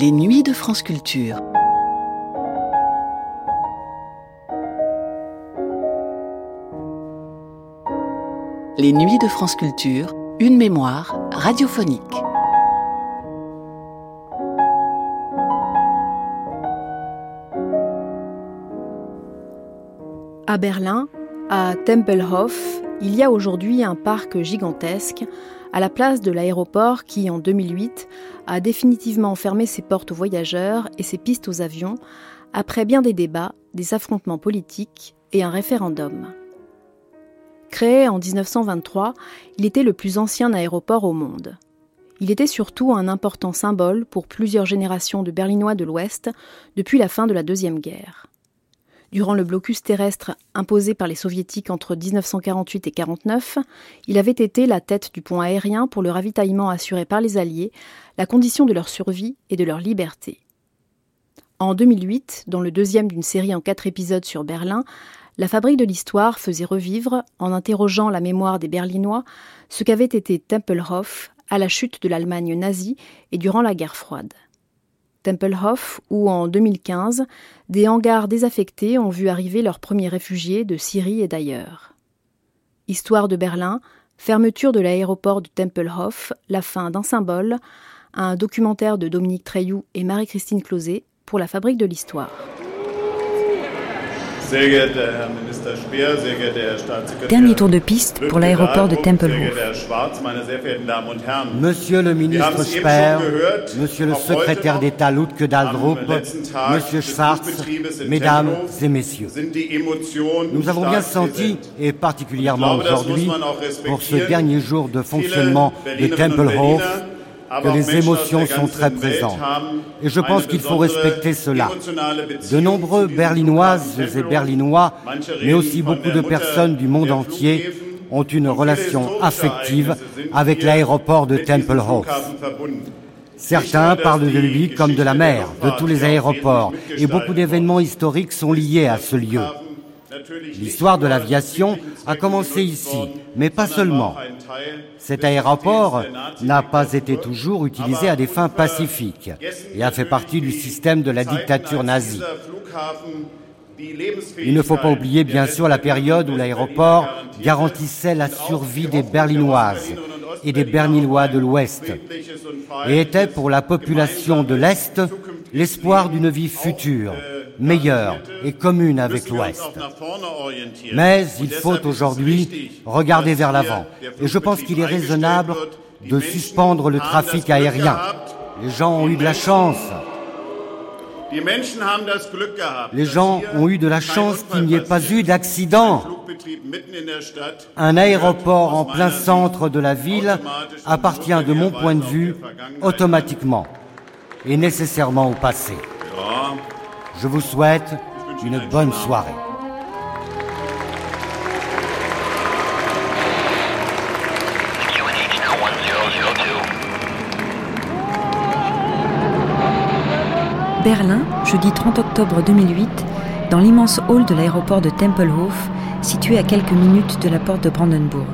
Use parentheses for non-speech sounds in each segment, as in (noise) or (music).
Les nuits de France Culture. Les nuits de France Culture, une mémoire radiophonique. À Berlin, à Tempelhof, il y a aujourd'hui un parc gigantesque à la place de l'aéroport qui, en 2008, a définitivement fermé ses portes aux voyageurs et ses pistes aux avions, après bien des débats, des affrontements politiques et un référendum. Créé en 1923, il était le plus ancien aéroport au monde. Il était surtout un important symbole pour plusieurs générations de Berlinois de l'Ouest depuis la fin de la Deuxième Guerre. Durant le blocus terrestre imposé par les soviétiques entre 1948 et 1949, il avait été la tête du pont aérien pour le ravitaillement assuré par les Alliés, la condition de leur survie et de leur liberté. En 2008, dans le deuxième d'une série en quatre épisodes sur Berlin, la fabrique de l'histoire faisait revivre, en interrogeant la mémoire des Berlinois, ce qu'avait été Tempelhof à la chute de l'Allemagne nazie et durant la guerre froide. Tempelhof, où en 2015, des hangars désaffectés ont vu arriver leurs premiers réfugiés de Syrie et d'ailleurs. Histoire de Berlin, fermeture de l'aéroport de Tempelhof, la fin d'un symbole, un documentaire de Dominique Treilloux et Marie-Christine Closet pour la Fabrique de l'Histoire. Dernier tour de piste pour l'aéroport de Tempelhof. Monsieur le ministre Speer, Monsieur le secrétaire d'État Lutke Daldrup, Monsieur Schwarz, Mesdames et Messieurs, nous avons bien senti, et particulièrement aujourd'hui, pour ce dernier jour de fonctionnement de Tempelhof, que les émotions sont très présentes. Et je pense qu'il faut respecter cela. De nombreux Berlinoises et Berlinois, mais aussi beaucoup de personnes du monde entier, ont une relation affective avec l'aéroport de Tempelhof. Certains parlent de lui comme de la mer, de tous les aéroports, et beaucoup d'événements historiques sont liés à ce lieu. L'histoire de l'aviation a commencé ici, mais pas seulement. Cet aéroport n'a pas été toujours utilisé à des fins pacifiques et a fait partie du système de la dictature nazie. Il ne faut pas oublier bien sûr la période où l'aéroport garantissait la survie des Berlinoises et des Berlinois de l'Ouest et était pour la population de l'Est l'espoir d'une vie future meilleure et commune avec l'Ouest. Mais il faut aujourd'hui regarder vers l'avant. Et je pense qu'il est raisonnable de suspendre le trafic aérien. Les gens ont eu de la chance. Les gens ont eu de la chance qu'il n'y ait pas eu d'accident. Un aéroport en plein centre de la ville appartient, de mon point de vue, automatiquement et nécessairement au passé. Je vous souhaite une bonne soirée. Berlin, jeudi 30 octobre 2008, dans l'immense hall de l'aéroport de Tempelhof, situé à quelques minutes de la porte de Brandenburg.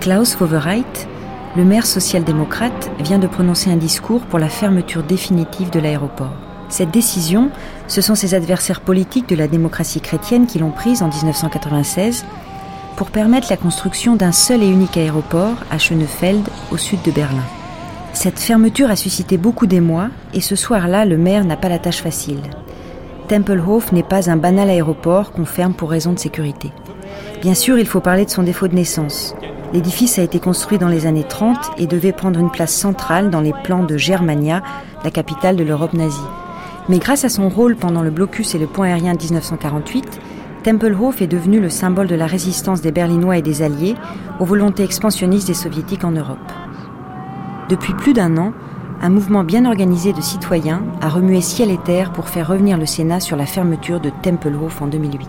Klaus Wowereit, le maire social-démocrate, vient de prononcer un discours pour la fermeture définitive de l'aéroport. Cette décision, ce sont ses adversaires politiques de la démocratie chrétienne qui l'ont prise en 1996 pour permettre la construction d'un seul et unique aéroport à Schönefeld, au sud de Berlin. Cette fermeture a suscité beaucoup d'émoi et ce soir-là, le maire n'a pas la tâche facile. Tempelhof n'est pas un banal aéroport qu'on ferme pour raison de sécurité. Bien sûr, il faut parler de son défaut de naissance. L'édifice a été construit dans les années 30 et devait prendre une place centrale dans les plans de Germania, la capitale de l'Europe nazie. Mais grâce à son rôle pendant le blocus et le point aérien de 1948, Tempelhof est devenu le symbole de la résistance des Berlinois et des Alliés aux volontés expansionnistes des Soviétiques en Europe. Depuis plus d'un an, un mouvement bien organisé de citoyens a remué ciel et terre pour faire revenir le Sénat sur la fermeture de Tempelhof en 2008.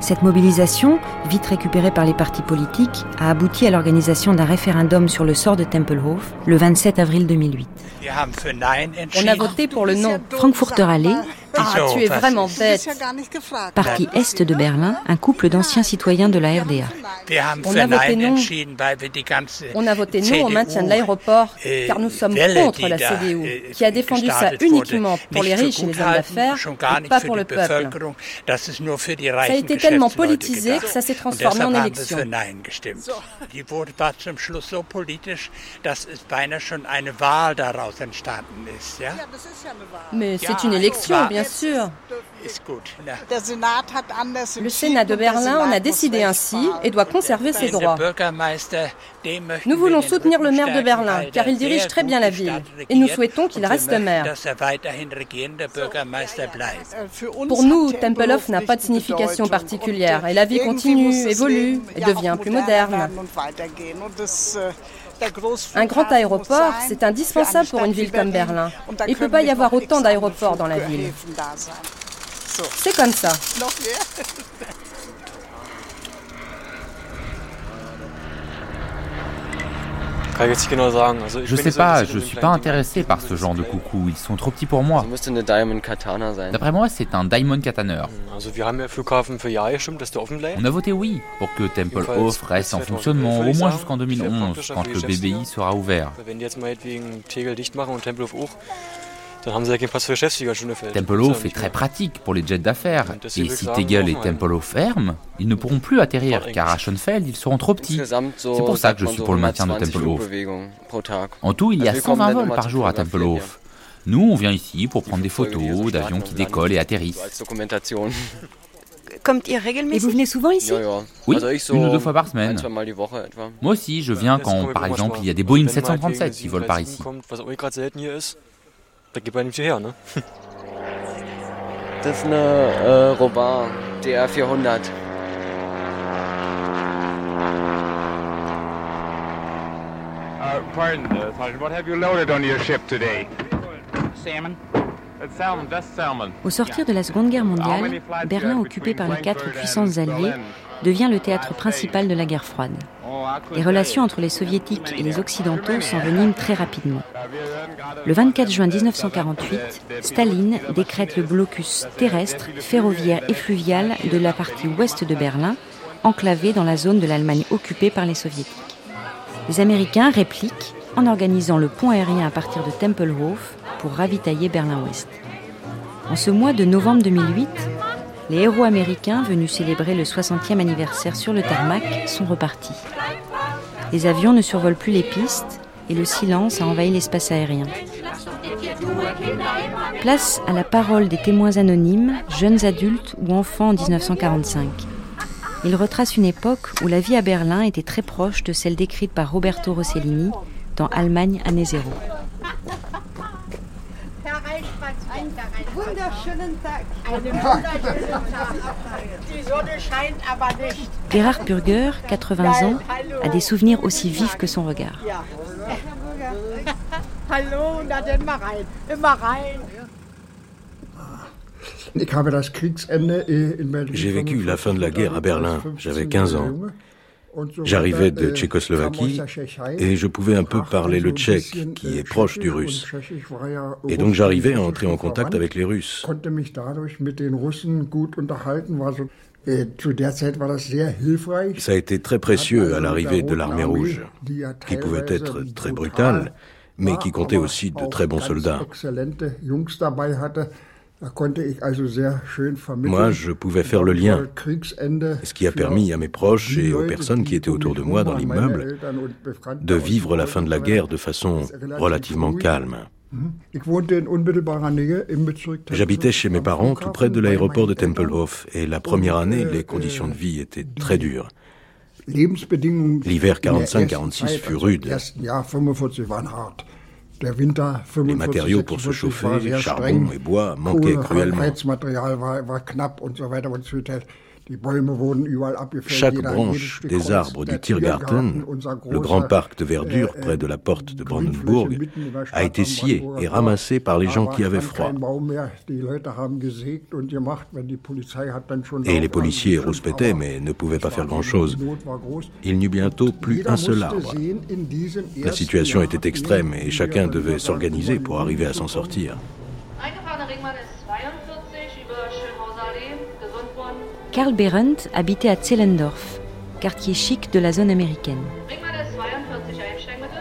Cette mobilisation, vite récupérée par les partis politiques, a abouti à l'organisation d'un référendum sur le sort de Tempelhof le 27 avril 2008. On a voté pour le nom Frankfurter Allee, Ah, tu es vraiment bête. Parti est de Berlin, un couple d'anciens citoyens de la RDA. On a voté non. On a voté non au maintien de l'aéroport, car nous sommes contre la CDU, qui a défendu ça uniquement pour les riches et les hommes d'affaires, et pas pour le peuple. Ça a été tellement politisé que ça s'est transformé en élection. Mais c'est une élection, bien sûr. Le Sénat de Berlin en a décidé ainsi et doit conserver ses droits. Nous voulons soutenir le maire de Berlin car il dirige très bien la ville et nous souhaitons qu'il reste maire. Pour nous, Tempelhof n'a pas de signification particulière et la vie continue, évolue et devient plus moderne. Un grand aéroport, c'est indispensable pour une ville comme Berlin. Il ne peut pas y avoir autant d'aéroports dans la ville. C'est comme ça. Je sais pas, je suis pas intéressé par ce genre de coucou, ils sont trop petits pour moi. D'après moi, c'est un Diamond Katana. On a voté oui pour que Tempelhof reste en fonctionnement au moins jusqu'en 2011, quand le BBI sera ouvert. Tempelhof est très pratique pour les jets d'affaires, et si Tegel et Tempelhof ferment, ils ne pourront plus atterrir, car à Schoenfeld, ils seront trop petits. C'est pour ça que je suis pour le maintien de Tempelhof. En tout, il y a 120 vols par jour à Tempelhof. Nous, on vient ici pour prendre des photos d'avions qui décollent et atterrissent. Et vous venez souvent ici Oui, une ou deux fois par semaine. Moi aussi, je viens quand, par exemple, il y a des Boeing 737 qui volent par ici. Da geht man nicht her, ne? Das ist eine äh, Robar, DR400. Uh, pardon, uh, Sergeant, what have you loaded on your ship today? Salmon. Au sortir de la Seconde Guerre mondiale, Berlin, occupé par les quatre puissances alliées, devient le théâtre principal de la guerre froide. Les relations entre les soviétiques et les occidentaux s'enveniment très rapidement. Le 24 juin 1948, Staline décrète le blocus terrestre, ferroviaire et fluvial de la partie ouest de Berlin, enclavée dans la zone de l'Allemagne occupée par les soviétiques. Les Américains répliquent en organisant le pont aérien à partir de Tempelhof pour ravitailler Berlin-Ouest. En ce mois de novembre 2008, les héros américains venus célébrer le 60e anniversaire sur le tarmac sont repartis. Les avions ne survolent plus les pistes et le silence a envahi l'espace aérien. Place à la parole des témoins anonymes, jeunes adultes ou enfants en 1945. Ils retracent une époque où la vie à Berlin était très proche de celle décrite par Roberto Rossellini dans Allemagne année zéro. Gerhard Burger, 80 ans, a des souvenirs aussi vifs que son regard. (laughs) J'ai vécu la fin de la guerre à Berlin, j'avais 15 ans. J'arrivais de Tchécoslovaquie et je pouvais un peu parler le tchèque, qui est proche du russe. Et donc j'arrivais à entrer en contact avec les Russes. Ça a été très précieux à l'arrivée de l'armée rouge, qui pouvait être très brutale, mais qui comptait aussi de très bons soldats. Moi, je pouvais faire le lien, ce qui a permis à mes proches et aux personnes qui étaient autour de moi dans l'immeuble de vivre la fin de la guerre de façon relativement calme. J'habitais chez mes parents tout près de l'aéroport de Tempelhof et la première année, les conditions de vie étaient très dures. L'hiver 45-46 fut rude. Les matériaux pour se chauffer, charbon et bois, manquaient cruellement. Chaque branche des arbres du Tiergarten, le grand parc de verdure près de la porte de Brandenburg, a été scié et ramassé par les gens qui avaient froid. Et les policiers rouspétaient mais ne pouvaient pas faire grand-chose. Il n'y eut bientôt plus un seul arbre. La situation était extrême et chacun devait s'organiser pour arriver à s'en sortir. Karl Behrendt habitait à Zellendorf, quartier chic de la zone américaine.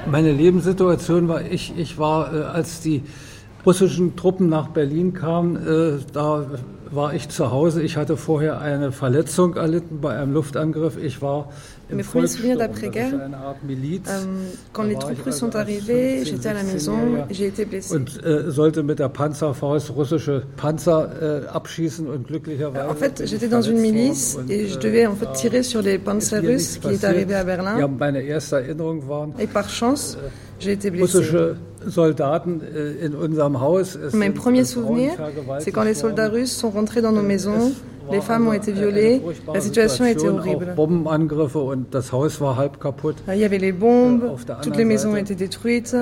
Meine Lebenssituation war, ich, ich war, äh, als die russischen Truppen nach Berlin kamen, äh, da war ich zu Hause. Ich hatte vorher eine Verletzung erlitten bei einem Luftangriff. Ich war Mes premiers souvenirs d'après-guerre, euh, quand les troupes russes sont arrivées, j'étais à la maison, j'ai été blessé. Äh, äh. En fait, j'étais dans une milice et je devais en fait tirer sur les Panzers russes qui étaient arrivés à Berlin. Et par chance, j'ai été blessé. Russische Soldaten äh, in unserem Haus. Mein premier souvenir, c'est quand les soldats russes sont rentrés dans nos maisons. Les femmes ont été violées. La situation était horrible. Il y avait les bombes, toutes les maisons ont été détruites.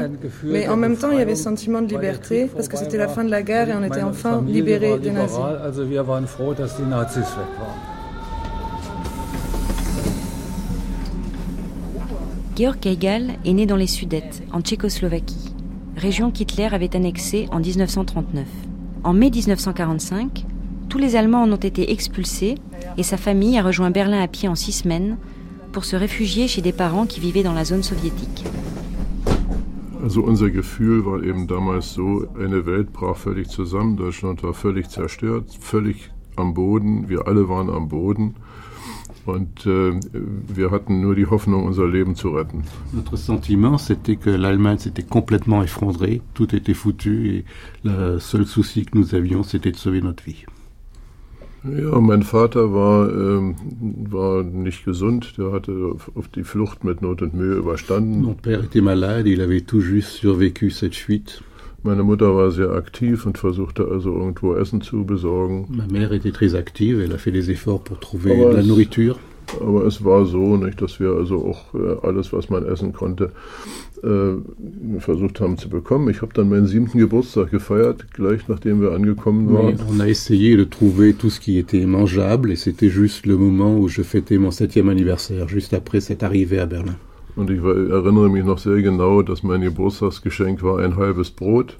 Mais en même temps, il y avait ce sentiment de liberté parce que c'était la fin de la guerre et on était enfin libérés des nazis. Georg Keigal est né dans les Sudètes, en Tchécoslovaquie, région qu'Hitler avait annexée en 1939. En mai 1945, tous les Allemands en ont été expulsés et sa famille a rejoint Berlin à pied en six semaines pour se réfugier chez des parents qui vivaient dans la zone soviétique. Also unser Gefühl war eben damals so, eine Welt brach völlig zusammen, Deutschland war völlig zerstört, völlig am Boden, wir alle waren am Boden. Und äh, wir hatten nur die Hoffnung, unser Leben zu retten. Notre sentiment, c'était que l'Allemagne s'était complètement effondrée, tout était foutu et le seul souci que nous avions, c'était de sauver notre vie. Ja, mein Vater war, ähm, war nicht gesund. Der hatte auf die Flucht mit Not und Mühe überstanden. Mon père était malade, il avait tout juste survécu cette fuite. Meine Mutter war sehr aktiv und versuchte also irgendwo Essen zu besorgen. Ma mère était très active, elle a fait des efforts pour trouver Aber de la nourriture. Aber es war so, nicht, dass wir also auch äh, alles, was man essen konnte, äh, versucht haben zu bekommen. Ich habe dann meinen siebten Geburtstag gefeiert, gleich nachdem wir angekommen waren. On a essayé de trouver tout ce qui était mangeable et c'était juste le moment où je fêtais mon septième anniversaire, juste après cette arrivée à Berlin. Und ich erinnere mich noch sehr genau, dass mein Geburtstagsgeschenk war ein halbes Brot.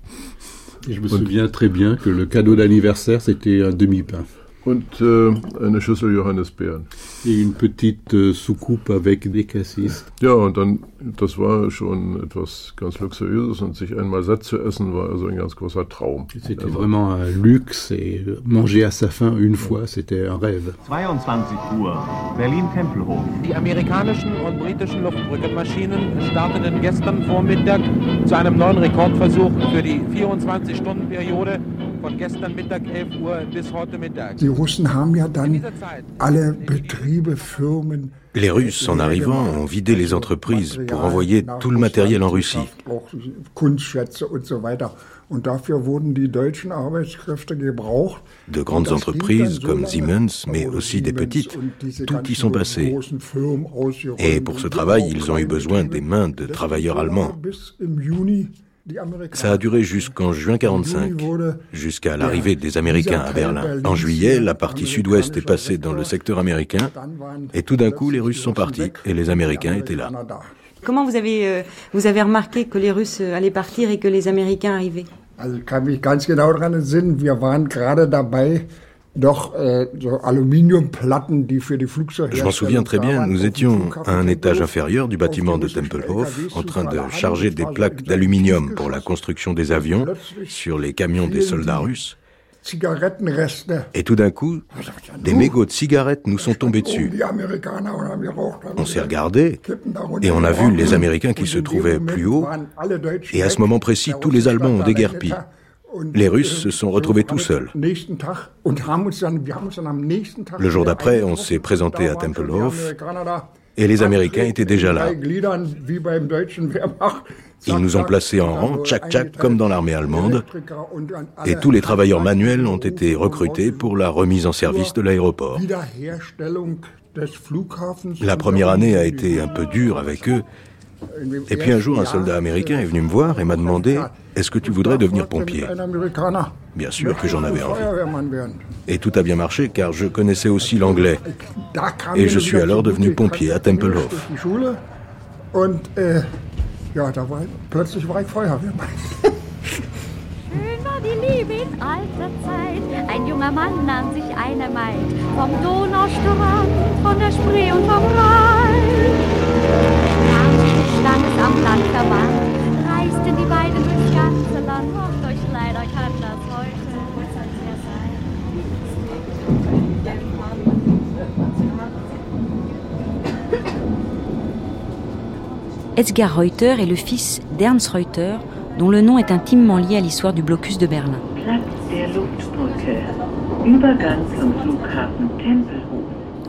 Je me souviens très bien que le cadeau d'anniversaire c'était un demi-pain. Und äh, eine Schüssel Johannisbeeren. Une petite äh, soucoupe avec des cassis. Ja, und dann, das war schon etwas ganz Luxuriöses und sich einmal satt zu essen war also ein ganz großer Traum. C'était also. vraiment un luxe et manger à sa faim une fois, c'était un rêve. 22 Uhr, Berlin-Tempelhof. Die amerikanischen und britischen Luftbrückenmaschinen starteten gestern Vormittag zu einem neuen Rekordversuch für die 24-Stunden-Periode von gestern Mittag 11 Uhr bis heute Mittag. Die Russen haben ja dann alle Betriebe, Firmen Les Russes, en arrivant, ont vidé les entreprises pour envoyer tout le matériel en Russie. De grandes entreprises comme Siemens, mais aussi des petites, tout y sont passés. Et pour ce travail, ils ont eu besoin des mains de travailleurs allemands. Ça a duré jusqu'en juin 45, jusqu'à l'arrivée des Américains à Berlin. En juillet, la partie sud-ouest est passée dans le secteur américain, et tout d'un coup, les Russes sont partis, et les Américains étaient là. Comment vous avez, euh, vous avez remarqué que les Russes allaient partir et que les Américains arrivaient? Äh, Je m'en souviens très bien, nous étions à un étage inférieur du bâtiment de Tempelhof en train de charger des plaques d'aluminium pour la construction des avions sur les camions des soldats russes. Et tout d'un coup, des mégots de cigarettes nous sont tombés dessus. On s'est regardé et on a vu les Américains qui se trouvaient plus haut. Et à ce moment précis, tous les Allemands ont déguerpi. Les Russes se sont retrouvés tout seuls. Le jour d'après, on s'est présenté à Tempelhof et les Américains étaient déjà là. Ils nous ont placés en rang, tchac-tchac, comme dans l'armée allemande, et tous les travailleurs manuels ont été recrutés pour la remise en service de l'aéroport. La première année a été un peu dure avec eux, et puis un jour, un soldat américain est venu me voir et m'a demandé Est-ce que tu voudrais devenir pompier? Bien sûr que j'en avais envie. Et tout a bien marché car je connaissais aussi l'anglais. Et je suis alors devenu pompier à Tempelhof. die Liebe in alter Zeit. Ein junger Mann nahm sich eine Maid vom Donaustrand, von der Spree und vom Rhein. Edgar Reuter est le fils d'Ernst Reuter, dont le nom est intimement lié à l'histoire du blocus de Berlin.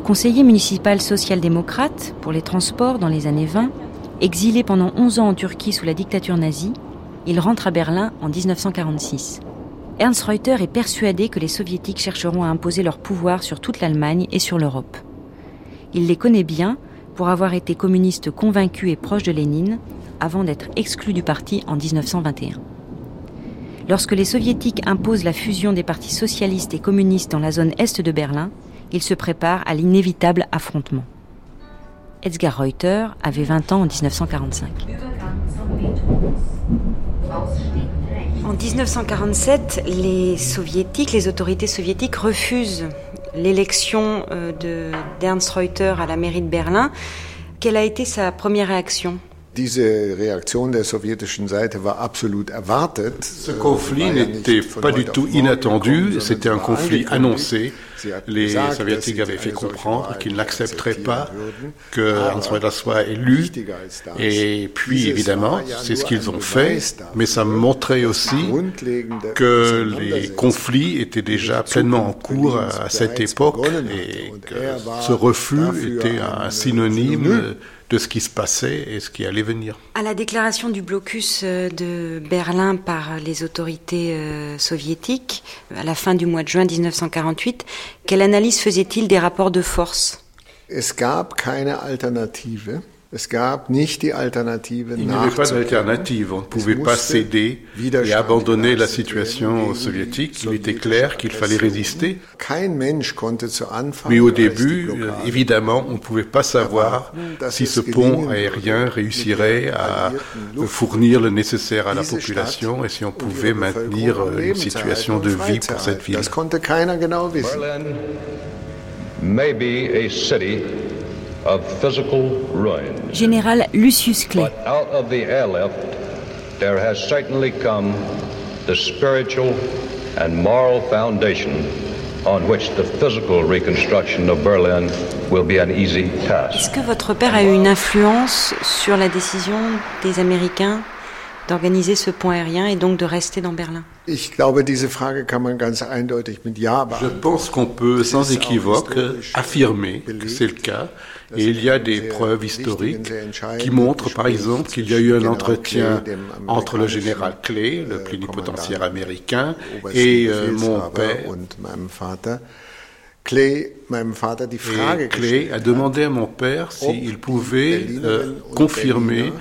Conseiller municipal social-démocrate pour les transports dans les années 20, exilé pendant 11 ans en Turquie sous la dictature nazie, il rentre à Berlin en 1946. Ernst Reuter est persuadé que les soviétiques chercheront à imposer leur pouvoir sur toute l'Allemagne et sur l'Europe. Il les connaît bien pour avoir été communiste convaincu et proche de Lénine avant d'être exclu du parti en 1921. Lorsque les soviétiques imposent la fusion des partis socialistes et communistes dans la zone est de Berlin, ils se préparent à l'inévitable affrontement. Edgar Reuter avait 20 ans en 1945. En 1947, les soviétiques, les autorités soviétiques refusent l'élection euh, d'Ernst Reuter à la mairie de Berlin. Quelle a été sa première réaction? Ce conflit n'était pas du tout inattendu, c'était un conflit annoncé. Les soviétiques avaient fait comprendre qu'ils n'accepteraient pas que Reuter soit élu. Et puis, évidemment, c'est ce qu'ils ont fait, mais ça montrait aussi que les conflits étaient déjà pleinement en cours à cette époque et que ce refus était un synonyme de ce qui se passait et ce qui allait venir. À la déclaration du blocus euh, de Berlin par les autorités euh, soviétiques, à la fin du mois de juin 1948, quelle analyse faisait-il des rapports de force? Es gab keine Alternative. Il n'y avait pas d'alternative. On ne pouvait pas céder et abandonner la situation soviétique. Il était clair qu'il fallait résister. Mais au début, évidemment, on ne pouvait pas savoir si ce pont aérien réussirait à fournir le nécessaire à la population et si on pouvait maintenir une situation de vie pour cette ville. of physical ruin. Général Lucius Clay. Out of the airlift, there has certainly come the spiritual and moral foundation on which the physical reconstruction of Berlin will be an easy task. Est-ce que votre père a eu une influence sur la décision des Américains? D'organiser ce pont aérien et donc de rester dans Berlin Je pense qu'on peut sans équivoque affirmer que c'est le cas. Et il y a des preuves historiques qui montrent, par exemple, qu'il y a eu un entretien entre le général Clay, le plénipotentiaire américain, et euh, mon père. Clay, a demandé à mon père s'il pouvait euh, confirmer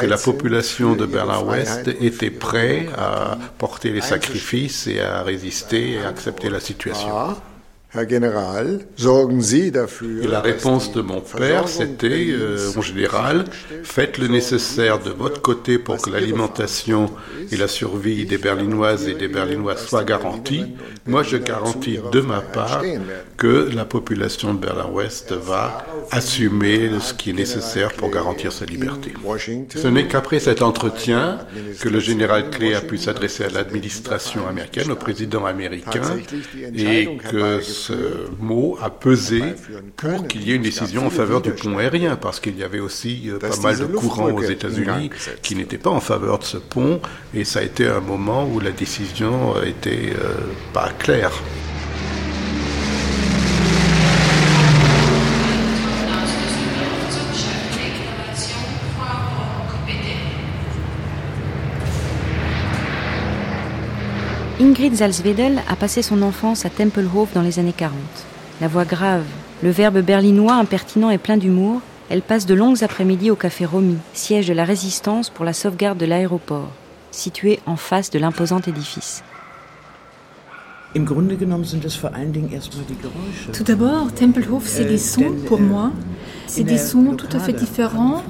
que la population de Berlin-Ouest était prête à porter les sacrifices et à résister et à accepter la situation. Et la réponse de mon père, c'était, euh, en général, faites le nécessaire de votre côté pour que l'alimentation et la survie des Berlinoises et des Berlinois soient garanties. Moi, je garantis de ma part que la population de Berlin-Ouest va assumer ce qui est nécessaire pour garantir sa liberté. Ce n'est qu'après cet entretien que le général Clay a pu s'adresser à l'administration américaine, au président américain, et que ce mot a pesé pour qu'il y ait une décision en faveur du pont aérien, parce qu'il y avait aussi euh, pas mal de courants aux États-Unis qui n'étaient pas en faveur de ce pont, et ça a été un moment où la décision était euh, pas claire. Ingrid Salzwedel a passé son enfance à Tempelhof dans les années 40. La voix grave, le verbe berlinois impertinent et plein d'humour, elle passe de longues après-midi au café Romy, siège de la résistance pour la sauvegarde de l'aéroport, situé en face de l'imposant édifice. Tout d'abord, Tempelhof, c'est des sons pour moi. C'est des sons tout à fait différents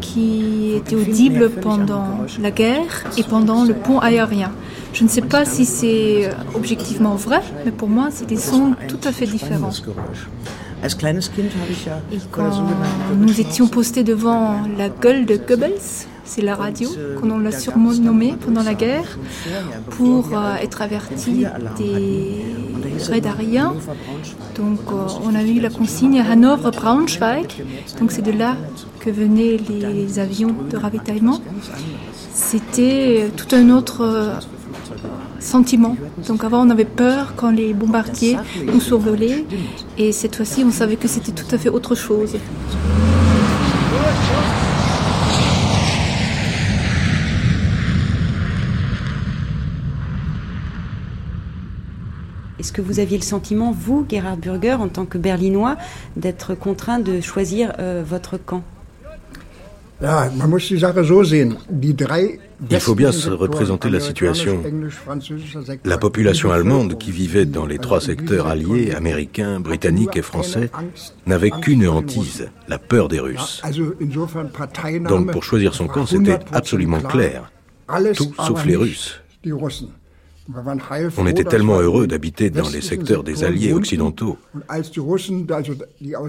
qui étaient audibles pendant la guerre et pendant le pont aérien. Je ne sais pas si c'est objectivement vrai, mais pour moi, c'est des sons tout à fait différents. Et quand nous étions postés devant la gueule de Goebbels, c'est la radio qu'on l'a surnommée pendant la guerre pour euh, être averti des raids aériens. Donc euh, on a eu la consigne Hanovre-Braunschweig, donc c'est de là que venaient les avions de ravitaillement. C'était tout un autre sentiment. Donc avant, on avait peur quand les bombardiers nous survolaient, et cette fois-ci, on savait que c'était tout à fait autre chose. Est-ce que vous aviez le sentiment, vous, Gerhard Burger, en tant que Berlinois, d'être contraint de choisir euh, votre camp? Il faut bien se représenter la situation. La population allemande qui vivait dans les trois secteurs alliés, américains, britanniques et français, n'avait qu'une hantise, la peur des Russes. Donc pour choisir son camp, c'était absolument clair. Tout sauf les Russes. On était tellement heureux d'habiter dans les secteurs des alliés occidentaux.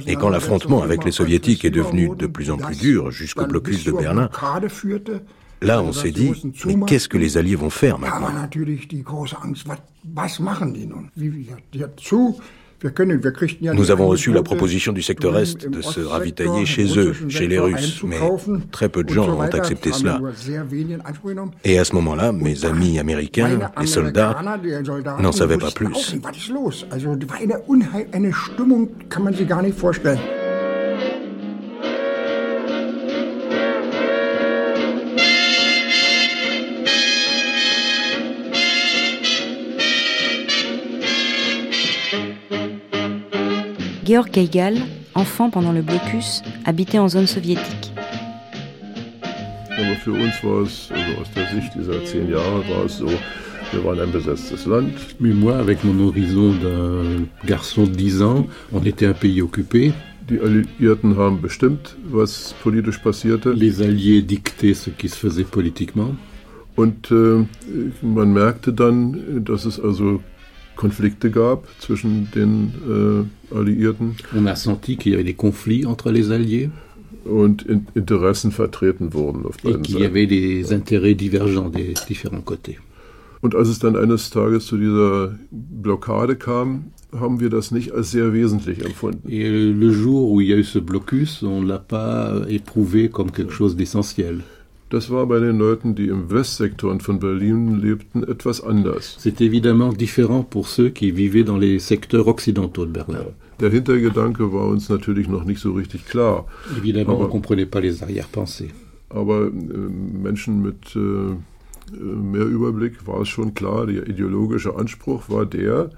Et quand l'affrontement avec les soviétiques est devenu de plus en plus dur jusqu'au blocus de Berlin, là on s'est dit, mais qu'est-ce que les alliés vont faire maintenant? Nous avons reçu la proposition du secteur Est de se ravitailler chez eux, chez les Russes, mais très peu de gens ont accepté cela. Et à ce moment-là, mes amis américains, les soldats, n'en savaient pas plus. Georg Keigal, enfant pendant le blocus, habitait en zone soviétique. Aber für uns war es, also aus der Sicht dieser zehn Jahre, war es so, wir waren ein besetztes Land. Mais moi, avec mon horizon d'un garçon de 10 ans, on était un pays occupé. Die Alliierten haben bestimmt, was politisch passierte. Les Alliés dictaient ce qui se faisait politiquement. Und äh, man merkte dann, dass es also Konflikte gab zwischen den äh, Alliierten. On a senti qu'il y avait des conflits entre les Alliés. Und in Interessen vertreten wurden auf beiden Et qu'il y avait des intérêts divergents des différents côtés. Und als es dann eines Tages zu dieser Blockade kam, haben wir das nicht als sehr wesentlich empfunden. Et le jour où il y a eu ce blocus, on l'a pas éprouvé comme quelque chose d'essentiel. Das war bei den Leuten, die im Westsektor von Berlin lebten, etwas anders. C'est évidemment différent pour ceux qui vivaient dans les secteurs occidentaux de Berlin. Ja. Der Hintergedanke war uns natürlich noch nicht so richtig klar. Évidemment, aber, on comprenait pas les arrière-pensées. Aber äh, Menschen mit äh, mehr Überblick war es schon klar, der ideologische Anspruch war der,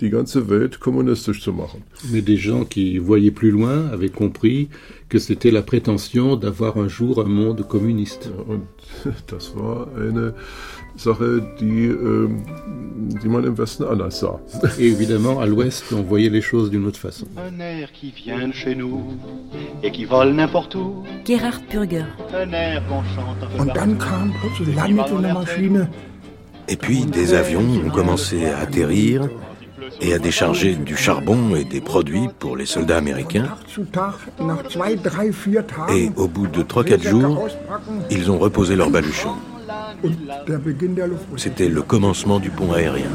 die ganze Welt kommunistisch zu machen. Mais des gens qui voyaient plus loin avaient compris que c'était la prétention d'avoir un jour un monde communiste. Ja, und (laughs) das war eine Sache, die, die man im Westen anders sah. (laughs) Et évidemment, à l'Ouest, on voyait les choses d'une autre façon. Un air qui vient de chez nous et qui vole n'importe où. Gerhard Burger. Un air qu'on chante un peu Und dann kam plötzlich landete eine Maschine. Et puis des avions ont commencé à atterrir et à décharger du charbon et des produits pour les soldats américains. Et au bout de 3-4 jours, ils ont reposé leurs baluchons. C'était le commencement du pont aérien.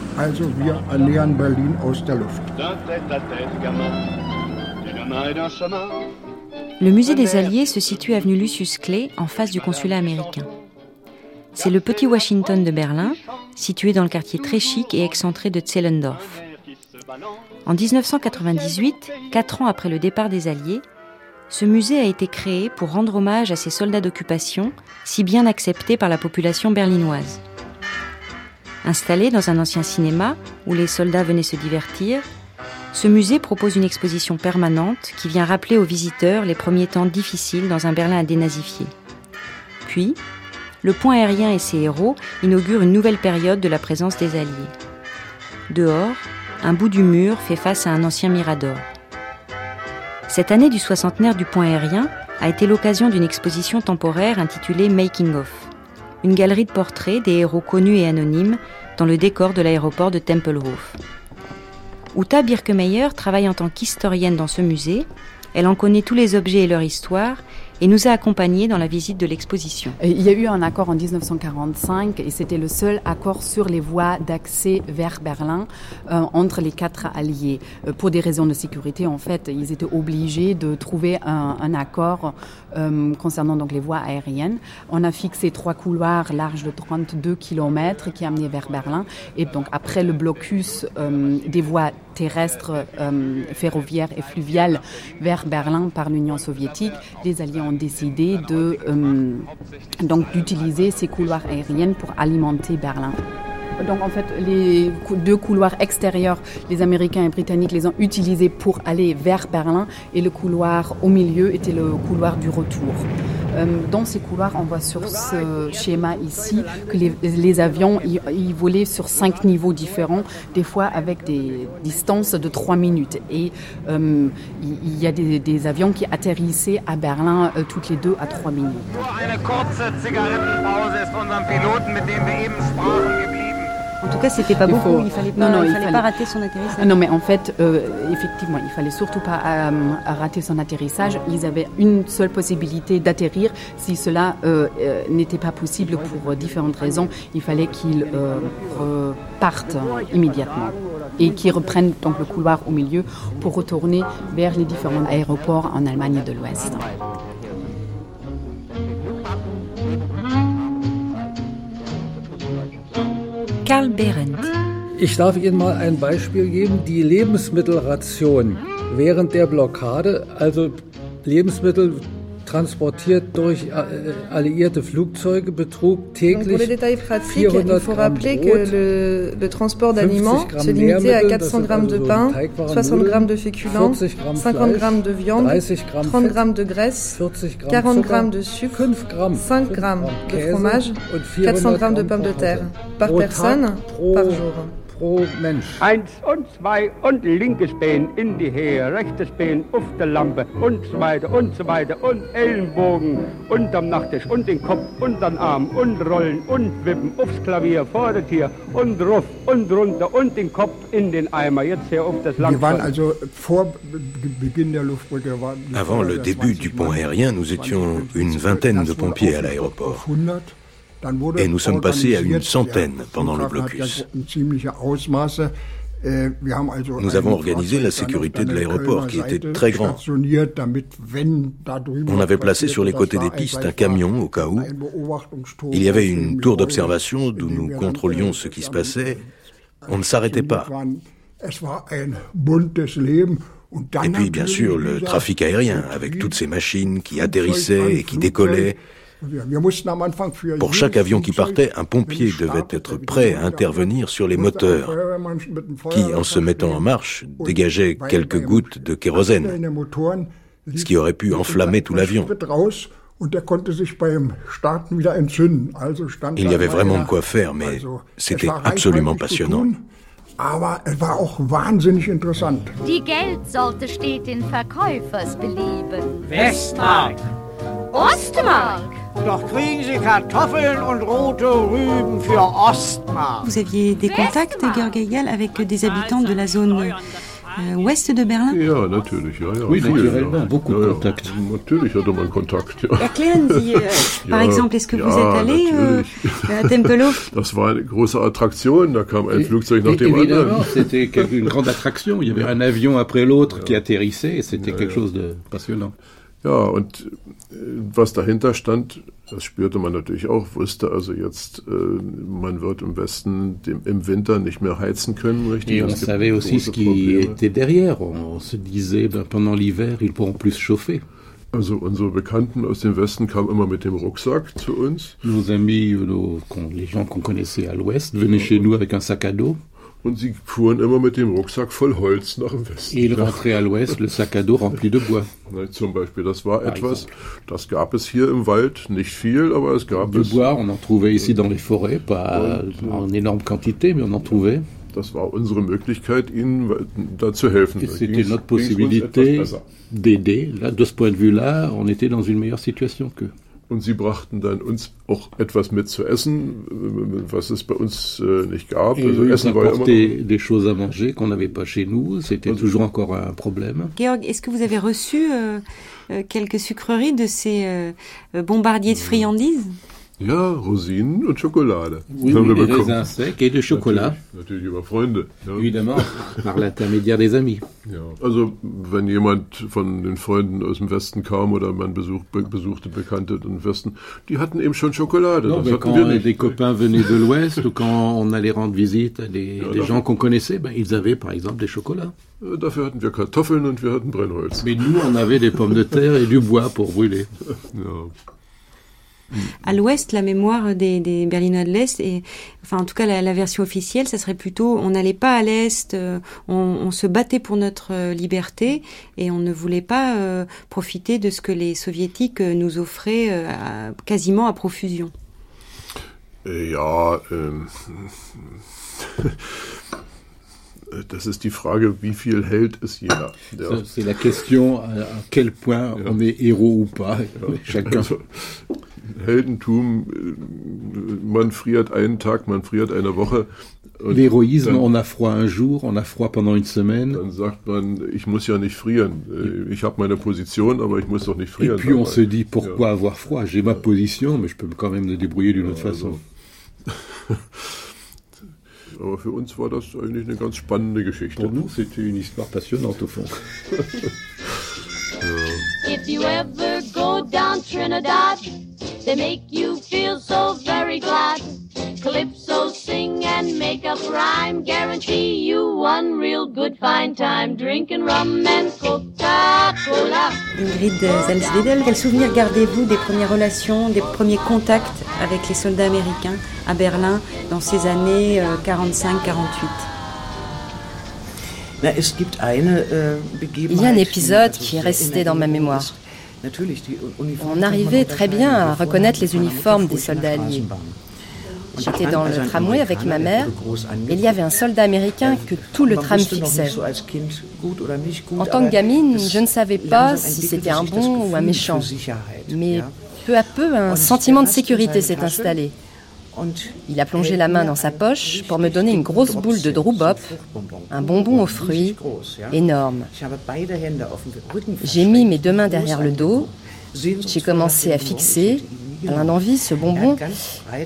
Le musée des Alliés se situe avenue Lucius Clay, en face du consulat américain. C'est le petit Washington de Berlin, situé dans le quartier très chic et excentré de Zehlendorf. En 1998, quatre ans après le départ des Alliés, ce musée a été créé pour rendre hommage à ces soldats d'occupation si bien acceptés par la population berlinoise. Installé dans un ancien cinéma où les soldats venaient se divertir, ce musée propose une exposition permanente qui vient rappeler aux visiteurs les premiers temps difficiles dans un Berlin à dénazifier. Puis, le pont aérien et ses héros inaugurent une nouvelle période de la présence des Alliés. dehors, un bout du mur fait face à un ancien mirador. Cette année du soixantenaire du pont aérien a été l'occasion d'une exposition temporaire intitulée Making of, une galerie de portraits des héros connus et anonymes dans le décor de l'aéroport de Tempelhof. Uta Birkemeyer travaille en tant qu'historienne dans ce musée. Elle en connaît tous les objets et leur histoire et nous a accompagnés dans la visite de l'exposition. Il y a eu un accord en 1945 et c'était le seul accord sur les voies d'accès vers Berlin euh, entre les quatre alliés. Euh, pour des raisons de sécurité, en fait, ils étaient obligés de trouver un, accord euh, concernant donc les voies aériennes. On a fixé trois couloirs larges de 32 km qui amenaient vers Berlin et donc après le blocus des voies terrestres, ferroviaires et fluviales vers Berlin par l'Union soviétique, les Alliés ont décidé de euh, donc d'utiliser ces couloirs aériens pour alimenter Berlin. Donc en fait, les deux couloirs extérieurs, les Américains et Britanniques les ont utilisés pour aller vers Berlin et le couloir au milieu était le couloir du retour. Euh, dans ces couloirs, on voit sur ce schéma ici que les, avions ils, volaient sur cinq niveaux différents, des fois avec des distances de trois minutes. Et euh, il y a des, des, avions qui atterrissaient à Berlin euh, toutes les deux à trois minutes. En tout cas, c'était pas Il beaucoup. faut- Il fallait pas, Non, non, il il fallait pas rater son atterrissage. Non, mais en fait, euh, effectivement, il fallait surtout pas euh, rater son atterrissage. Ils avaient une seule possibilité d'atterrir. Si cela euh, n'était pas possible pour différentes raisons, il fallait qu'ils repartent immédiatement et qu'ils reprennent donc le couloir au milieu pour retourner vers les différents aéroports en Allemagne de l'Ouest. Karl Behrendt. Ich darf Ihnen mal ein Beispiel geben. Die Lebensmittelration während der Blockade, also Lebensmittel transportiert durch äh, alliierte Flugzeuge, betrug Donc, pour les détails pratiques, 400 il faut rappeler Brot, que le, le transport d'aliments 50 Gramm se limitait à Nährmittel, 400 das sind grammes de pain, Teigwaren, 60 Nudeln, grammes de féculents, 40 Gramm 50 Fleisch, grammes de viande, 30 Gramm 30 Fett, grammes de graisse, 40 Gramm 40 Zucker, grammes de sucre, 5 Gramm, 5 grammes de fromage, und 400 400 grammes de pommes de terre par personne, par jour. Pro Mensch. Eins und zwei und linkes Bein in die Hehe, rechtes Bein auf der Lampe und so weiter und so weiter und Ellenbogen unterm Nachttisch und den Kopf unter den Arm und rollen und wippen aufs Klavier vor der Tür und ruf und runter und den Kopf in den Eimer. Jetzt hier auf das Wir waren also vor Be- Beginn der Luftbrücke. Avant le début 20 du pont aérien, nous étions 20 une vingtaine de pompiers à l'aéroport. Auf 100. Dann wurde Et nous sommes passés à une centaine pendant le blocus. Nous avons organisé la sécurité de l'aéroport qui était très grand. On avait placé sur les côtés des pistes un camion au cas où. Il y avait une tour d'observation d'où nous contrôlions ce qui se passait. On ne s'arrêtait pas. Et puis, bien sûr, le trafic aérien, avec toutes ces machines qui atterrissaient et qui décollaient. Pour chaque avion qui partait, un pompier devait être prêt à intervenir sur les moteurs, qui, en se mettant en marche, dégageaient quelques gouttes de kérosène, ce qui aurait pu enflammer tout l'avion. Il y avait vraiment de quoi faire, mais c'était absolument passionnant. Aber es war auch wahnsinnig interessant. Die Geldsorte steht in Verkäufersbelieben. Westmark. Ostmark. Doch kriegen Sie Kartoffeln und rote Rüben für Ostmark. Vous aviez des contacts, Georg Hegel, avec des habitants de la zone euh, ouest de Berlin? Ja, natürlich, ja, ja. Oui, viel, naturellement, ja. beaucoup ja, de ja. Kontakt. Natürlich hatte man Kontakt, ja. Erklären Sie, äh, par Ja, exemple, est-ce que vous ja, êtes allé euh, natürlich. à Tempelhof? (laughs) Das war eine große Attraktion, da kam ein Et- Flugzeug nach et- dem anderen. c'était une grande attraction. Il y avait un avion après l'autre qui atterrissait et c'était quelque chose de passionnant. Ja, und äh, was dahinter stand, das spürte man natürlich auch, wusste also jetzt, äh, man wird im Westen dem, im Winter nicht mehr heizen können, richtig? Et on savait aussi ce qui était derrière. On, se disait, ben, pendant l'hiver, ils pourront plus chauffer. Also unsere Bekannten aus dem Westen kamen immer mit dem Rucksack zu uns. Nos amis, nos- les gens qu'on connaissait à l'ouest, venaient chez nous avec un sac à dos. Und sie fuhren immer mit dem Rucksack voll Holz nach dem Westen. Et ils rentraient à l'ouest, le sac à dos rempli de bois. Ne, Zum Beispiel, das war etwas, das gab es hier im Wald, nicht viel, aber es gab Du es. bois, on en trouvait ici dans les forêts, pas en énorme quantité, mais on en trouvait. das war unsere Möglichkeit, ihnen da zu helfen. C'était notre possibilité d'aider. De ce point de vue-là, on était dans une meilleure situation qu'eux. Und sie brachten dann uns auch etwas mit zu essen, was es bei uns äh, nicht gab. Et also Essen war immer des choses à manger qu'on n'avait pas chez nous. C'était toujours encore un problème. Georg, est-ce que vous avez reçu euh, euh, quelques sucreries de ces euh, bombardiers de friandises? Ja, Rosinen und Schokolade. Oui, haben wir bekommen. raisins secs et de chocolat. Natürlich, natürlich über Freunde. Ja. Évidemment, (laughs) par l'intermédiaire des amis. Ja, also wenn jemand von den Freunden aus dem Westen kam oder man besuch, besuchte Bekannte im Westen, die hatten eben schon Schokolade. Non, das mais quand wir des copains venaient de l'Ouest ou quand on allait rendre visite à des, ja, des gens qu'on connaissait, ben, ils avaient par exemple des chocolats. Äh, dafür hatten wir Kartoffeln und wir hatten Brennholz. Mais nous, on avait des pommes de terre et du bois pour brûler. (laughs) Ja. À l'ouest, la mémoire des, des, Berlinois de l'Est, et enfin en tout cas la, version officielle, ça serait plutôt on n'allait pas à l'Est, euh, on, se battait pour notre euh, liberté et on ne voulait pas euh, profiter de ce que les soviétiques nous offraient quasiment à profusion. Ja, ähm, (laughs) das ist die Frage, wie viel hält es jeder. C'est la question à quel point on est héros ou pas, chacun. Heldentum, man friert einen Tag, man friert eine Woche. L'héroïsme, on a froid un jour, on a froid pendant une semaine. Dann sagt man, ich muss ja nicht frieren. Ich habe meine Position, aber ich muss doch nicht frieren. Et puis on se dit, pourquoi ja. avoir froid J'ai ma position, mais je peux quand même me débrouiller d'une autre façon. (laughs) Aber für uns war das eigentlich eine ganz spannende Geschichte. Pour nous, c'était une histoire passionnante au fond. If you ever down Trinidad They make you feel so very glad. Calypso sing and make up rhyme. Guarantee you one real good fine time. Drinking rum and Coca-Cola. Ingrid Zelsvedel, quel souvenir gardez-vous des premières relations, des premiers contacts avec les soldats américains à Berlin dans ces années 45-48 euh, Il y a un épisode qui est resté dans ma mémoire. On arrivait très bien à reconnaître les uniformes des soldats alliés. J'étais dans le tramway avec ma mère et il y avait un soldat américain que tout le tram fixait. En tant que gamine, je ne savais pas si c'était un bon ou un méchant. Mais peu à peu, un sentiment de sécurité s'est installé. Il a plongé la main dans sa poche pour me donner une grosse boule de Drubop, un bonbon aux fruits, énorme. J'ai mis mes deux mains derrière le dos, j'ai commencé à fixer, plein d'envie, ce bonbon,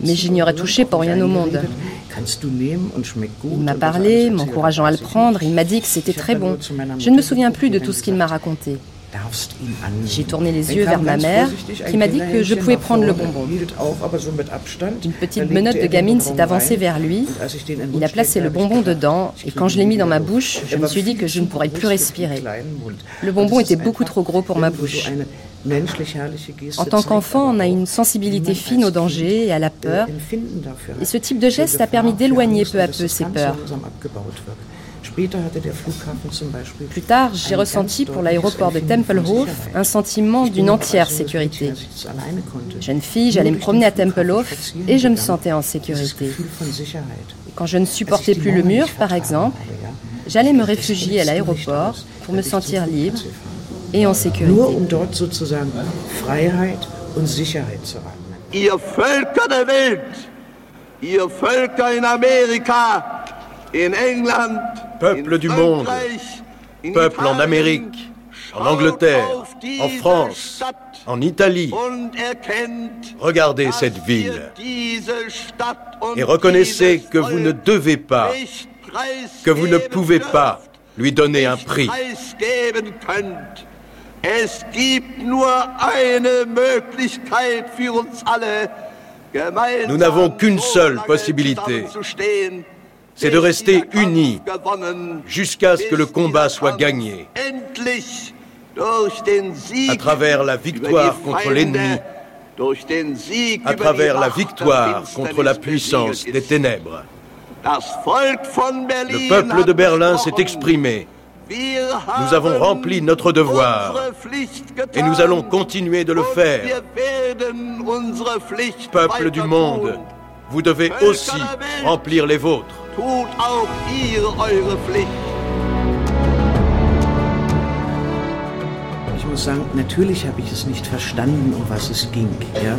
mais je n'y aurais pour rien au monde. Il m'a parlé, m'encourageant à le prendre, il m'a dit que c'était très bon. Je ne me souviens plus de tout ce qu'il m'a raconté. J'ai tourné les yeux vers ma mère, qui m'a dit que je pouvais prendre le bonbon. Une petite menotte de gamine s'est avancée vers lui. Il a placé le bonbon dedans, et quand je l'ai mis dans ma bouche, je me suis dit que je ne pourrais plus respirer. Le bonbon était beaucoup trop gros pour ma bouche. En tant qu'enfant, on a une sensibilité fine au danger et à la peur, et ce type de geste a permis d'éloigner peu à peu ces peurs. Plus tard, j'ai ressenti pour l'aéroport de Tempelhof un sentiment d'une entière sécurité. Jeune fille, j'allais me promener à Tempelhof et je me sentais en sécurité. quand je ne supportais plus le mur, par exemple, j'allais me réfugier à l'aéroport pour me sentir libre et en sécurité. Ihr Völker der Welt, ihr Völker in Amerika, in England, Peuple du monde, peuple en Amérique, en Angleterre, en France, en Italie, regardez cette ville et reconnaissez que vous ne devez pas, que vous ne pouvez pas lui donner un prix. Nous n'avons qu'une seule possibilité, c'est de rester unis jusqu'à ce que le combat soit gagné. À travers la victoire contre l'ennemi, à travers la victoire contre la puissance des ténèbres. Le peuple de Berlin s'est exprimé. Nous avons rempli notre devoir et nous allons continuer de le faire. Peuple du monde, vous devez aussi remplir les vôtres. Tut auch ihr eure Pflicht. Ich muss sagen, natürlich habe ich es nicht verstanden, um was es ging. Ja?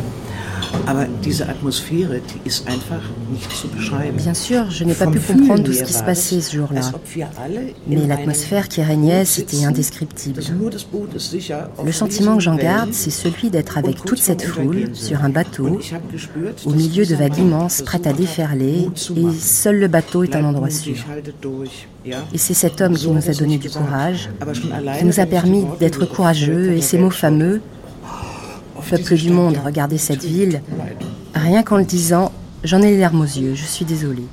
Aber diese Atmosphäre, die ist einfach nicht zu beschreiben. Bien sûr, je n'ai pas pu comprendre tout ce qui se passait ce jour-là. Mais l'atmosphère qui régnait, c'était indescriptible. Le sentiment que j'en garde, c'est celui d'être avec toute cette foule sur un bateau, au milieu de vagues immenses prêtes à déferler, et seul le bateau est un endroit sûr. Et c'est cet homme qui nous a donné du courage, qui nous a permis d'être courageux, et ces mots fameux, Peuple du monde, regardez cette ville. Rien qu'en le disant, j'en ai les larmes aux yeux, je suis désolée.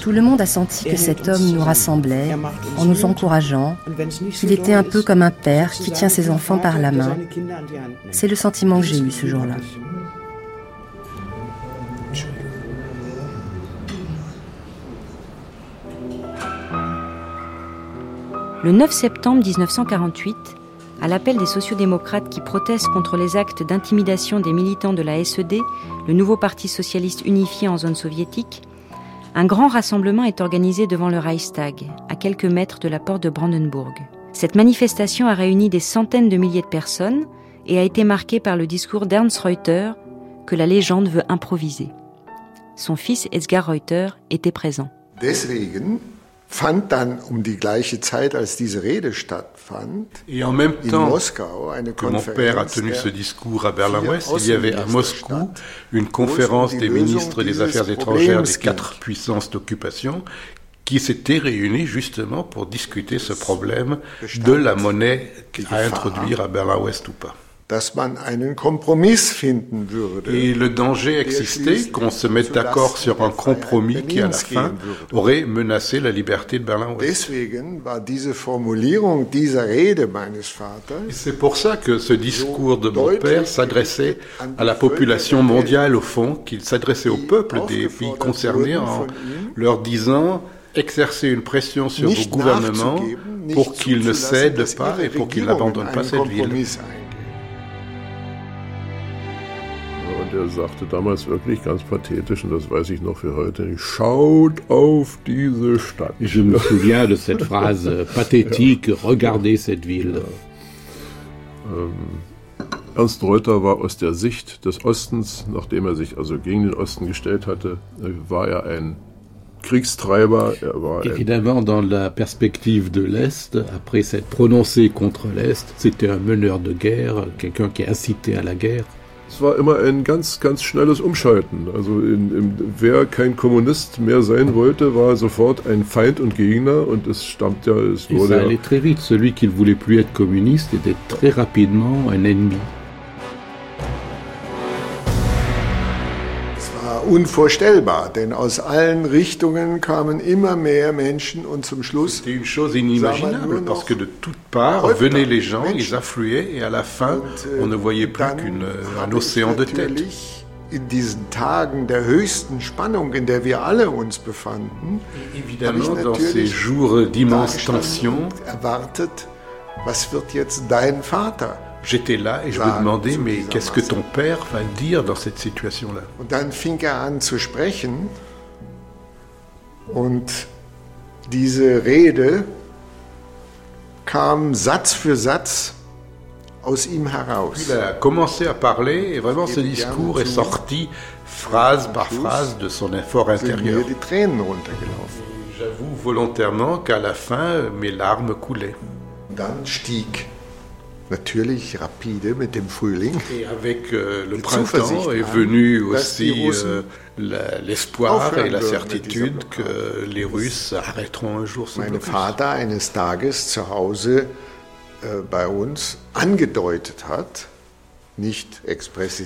Tout le monde a senti que cet homme nous rassemblait en nous encourageant, qu'il était un peu comme un père qui tient ses enfants par la main. C'est le sentiment que j'ai eu ce jour-là. Le 9 septembre 1948, à l'appel des sociodémocrates qui protestent contre les actes d'intimidation des militants de la SED, le nouveau parti socialiste unifié en zone soviétique, un grand rassemblement est organisé devant le Reichstag, à quelques mètres de la porte de Brandenburg. Cette manifestation a réuni des centaines de milliers de personnes et a été marquée par le discours d'Ernst Reuter que la légende veut improviser. Son fils Edgar Reuter était présent. Fand dann um die gleiche Zeit, als diese Rede stattfand, Et en même temps que mon père a tenu ce discours à Berlin-Ouest, il y avait à Moscou une conférence des ministres des Affaires étrangères des quatre puissances d'occupation qui s'étaient réunis justement pour discuter ce problème de la monnaie à introduire à Berlin-Ouest ou pas. Et le danger existait qu'on se mette d'accord sur un compromis qui, à la fin, aurait menacé la liberté de Berlin-Ouest. C'est pour ça que ce discours de mon père s'adressait à la population mondiale au fond, qu'il s'adressait au peuple des pays concernés en leur disant exercer une pression sur vos gouvernements pour qu'ils ne cèdent pas et pour qu'ils n'abandonnent pas cette ville. Er sagte damals wirklich ganz pathetisch, und das weiß ich noch für heute, schaut auf diese Stadt. Je me souviens de cette phrase pathétique, regardez cette ville. Ähm, Ernst Reuter war aus der Sicht des Ostens, nachdem er sich also gegen den Osten gestellt hatte, äh, war er ein Kriegstreiber. Er war Évidemment, dans la perspective de l'Est, après s'être prononcé contre l'Est, c'était un meneur de guerre, quelqu'un qui incitait à la guerre. Es war immer ein ganz, ganz schnelles Umschalten. Also in, in, wer kein Kommunist mehr sein wollte, war sofort ein Feind und Gegner und es stammt ja, es wurde. Ça allait très vite. Celui qui ne voulait plus être communiste était très rapidement un ennemi. Unvorstellbar, denn aus allen Richtungen kamen immer mehr Menschen und zum Schluss. C'était une chose inimaginable parce que de toutes parts venaient les gens, ils affluaient et à la fin, äh, on ne voyait plus qu'un océan de têtes. in diesen Tagen der höchsten Spannung, in der wir alle uns befanden, Évidemment, dans ces jours d'immense tension, erwartet, was wird jetzt dein Vater? J'étais là et je me demandais, mais qu'est-ce que ton père va dire dans cette situation-là? Und dann fing er an zu sprechen und diese Rede kam Satz für Satz aus ihm heraus. Il a commencé à parler et vraiment ce discours est sorti phrase par phrase de son effort intérieur. J'avoue volontairement qu'à la fin, mes larmes coulaient. Dann stieg natürlich rapide mit dem Frühling. Et avec euh, le printemps est venu aussi euh, l'espoir et la certitude que les Russes arrêteront un jour ce Mein Vater eines Tages zu Hause äh, bei uns angedeutet hat,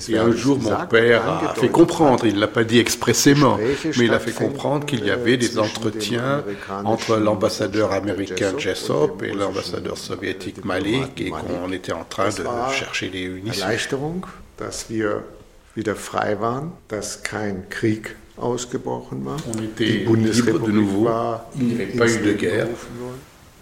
Et un jour, mon père a fait comprendre, il ne l'a pas dit expressément, mais il a fait comprendre qu'il y avait des entretiens entre l'ambassadeur américain Jessop et l'ambassadeur soviétique Malik et qu'on était en train de chercher des unitions. On était libre de nouveau, il n'y avait pas eu de guerre.